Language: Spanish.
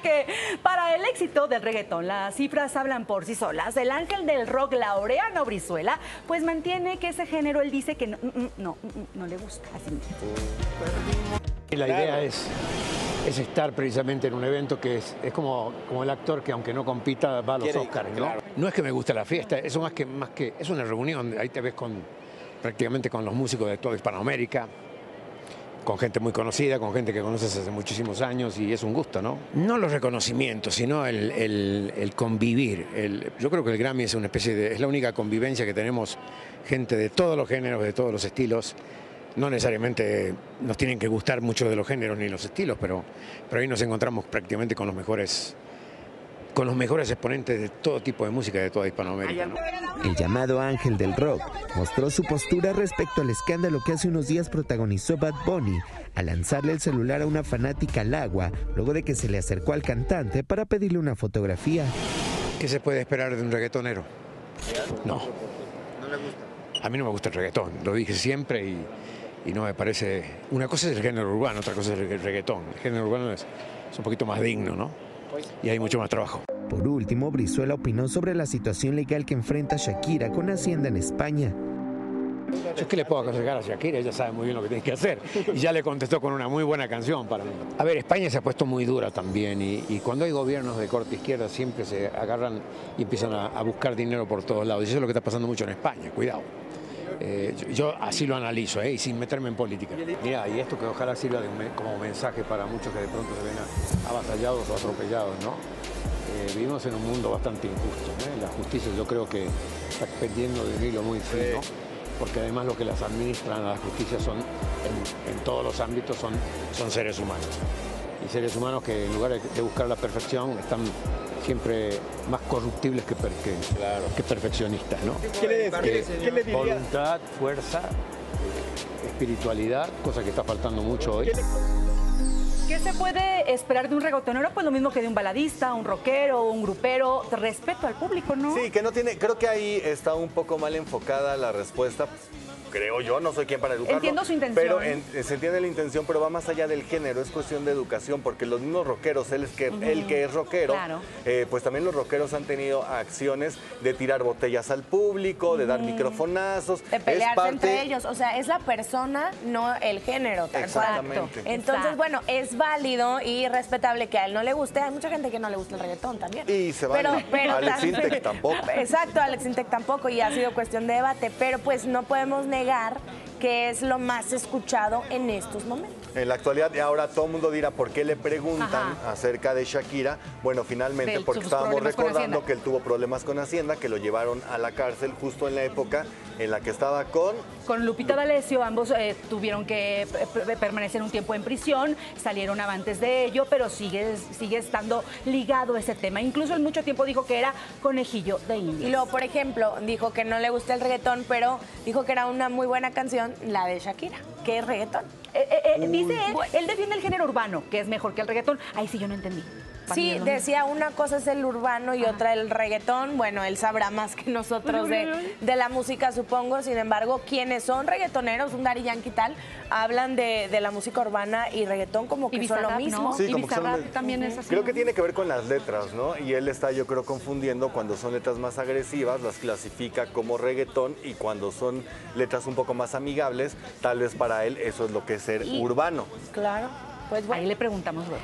que para el éxito del reggaetón las cifras hablan por sí solas. El ángel del rock, Laureano Brizuela, pues mantiene que ese género él dice que no, mm, mm, no, mm, no le gusta. Así y la idea es, es estar precisamente en un evento que es, es como, como el actor que aunque no compita va a los Oscars, ¿no? No es que me guste la fiesta, eso más que, más que es una reunión, ahí te ves con prácticamente con los músicos de toda Hispanoamérica, con gente muy conocida, con gente que conoces hace muchísimos años y es un gusto, ¿no? No los reconocimientos, sino el, el, convivir. El, yo creo que el Grammy es una especie de, es la única convivencia que tenemos gente de todos los géneros, de todos los estilos. No necesariamente nos tienen que gustar mucho de los géneros ni los estilos, pero, pero ahí nos encontramos prácticamente con los mejores con los mejores exponentes de todo tipo de música de toda Hispanoamérica. El llamado Ángel del Rock mostró su postura respecto al escándalo que hace unos días protagonizó Bad Bunny al lanzarle el celular a una fanática al agua luego de que se le acercó al cantante para pedirle una fotografía. ¿Qué se puede esperar de un reggaetonero? No. ¿No le gusta? A mí no me gusta el reggaetón, lo dije siempre y, y no me parece... Una cosa es el género urbano, otra cosa es el reggaetón. El género urbano es, es un poquito más digno, ¿no? Y hay mucho más trabajo. Por último, Brizuela opinó sobre la situación legal que enfrenta Shakira con Hacienda en España. Yo qué le puedo aconsejar a Shakira, ella sabe muy bien lo que tiene que hacer. Y ya le contestó con una muy buena canción para mí. A ver, España se ha puesto muy dura también y, y cuando hay gobiernos de corte izquierda siempre se agarran y empiezan a, a, buscar dinero por todos lados. Y eso es lo que está pasando mucho en España, cuidado. Eh, yo, yo, así lo analizo, ¿eh? y sin meterme en política. Mira, y esto que ojalá sirva de, como mensaje para muchos que de pronto se ven avasallados o atropellados, ¿no? Eh, vivimos en un mundo bastante injusto. ¿eh? La justicia yo creo que está pendiendo de un hilo muy fino, porque además lo que las administran a la justicia son, en, en todos los ámbitos, son, son seres humanos. Y seres humanos que en lugar de, buscar la perfección están siempre más corruptibles que, per, que, claro. que perfeccionistas. ¿no? ¿Qué le, que, ¿qué le diría? Voluntad, fuerza, espiritualidad, cosa que está faltando mucho hoy. ¿Qué se puede esperar de un reggaetonero? Pues lo mismo que de un baladista, un rockero, un grupero. Respeto al público, ¿no? Sí, que no tiene. Creo que ahí está un poco mal enfocada la respuesta creo yo, no soy quien para educarlo. Entiendo su intención. Pero en, se entiende la intención, pero va más allá del género, es cuestión de educación, porque los mismos rockeros, él, es que, uh -huh. el que es rockero, claro. eh, pues también los rockeros han tenido acciones de tirar botellas al público, de dar microfonazos. De pelearse parte... entre ellos, o sea, es la persona, no el género. Tal Exactamente. Cual. Entonces, Exacto. bueno, es válido y respetable que a él no le guste. Hay mucha gente que no le gusta el reggaetón también. Y se vale. Pero, pero Alex Intec tampoco. Exacto, Alex Intec tampoco y ha sido cuestión de debate, pero pues no podemos negar llegar que es lo más escuchado en estos momentos. En la actualidad, y ahora todo el mundo dirá por qué le preguntan Ajá. acerca de Shakira. Bueno, finalmente, Del, porque estábamos recordando que él tuvo problemas con Hacienda, que lo llevaron a la cárcel justo en la época en la que estaba con... Con Lupita D'Alessio, ambos eh, tuvieron que permanecer un tiempo en prisión, salieron avantes de ello, pero sigue, sigue estando ligado ese tema. Incluso en mucho tiempo dijo que era conejillo de indias. Y luego, por ejemplo, dijo que no le gusta el reggaetón, pero dijo que era una muy buena canción, la de Shakira, que es reggaetón. Eh, eh, dice él, él defiende el género urbano, que es mejor que el reggaetón. Ahí sí yo no entendí. Sí, decía una cosa es el urbano y Ajá. otra el reggaetón. Bueno, él sabrá más que nosotros de, de, la música, supongo. Sin embargo, quienes son reggaetoneros, un Dari Yankee tal, hablan de, de, la música urbana y reggaetón como que son lo mismo. ¿no? Sí, y como que son, también es así. Creo que tiene que ver con las letras, ¿no? Y él está, yo creo, confundiendo cuando son letras más agresivas, las clasifica como reggaetón y cuando son letras un poco más amigables, tal vez para él eso es lo que es ser y, urbano. Claro. Pues bueno. Ahí le preguntamos luego.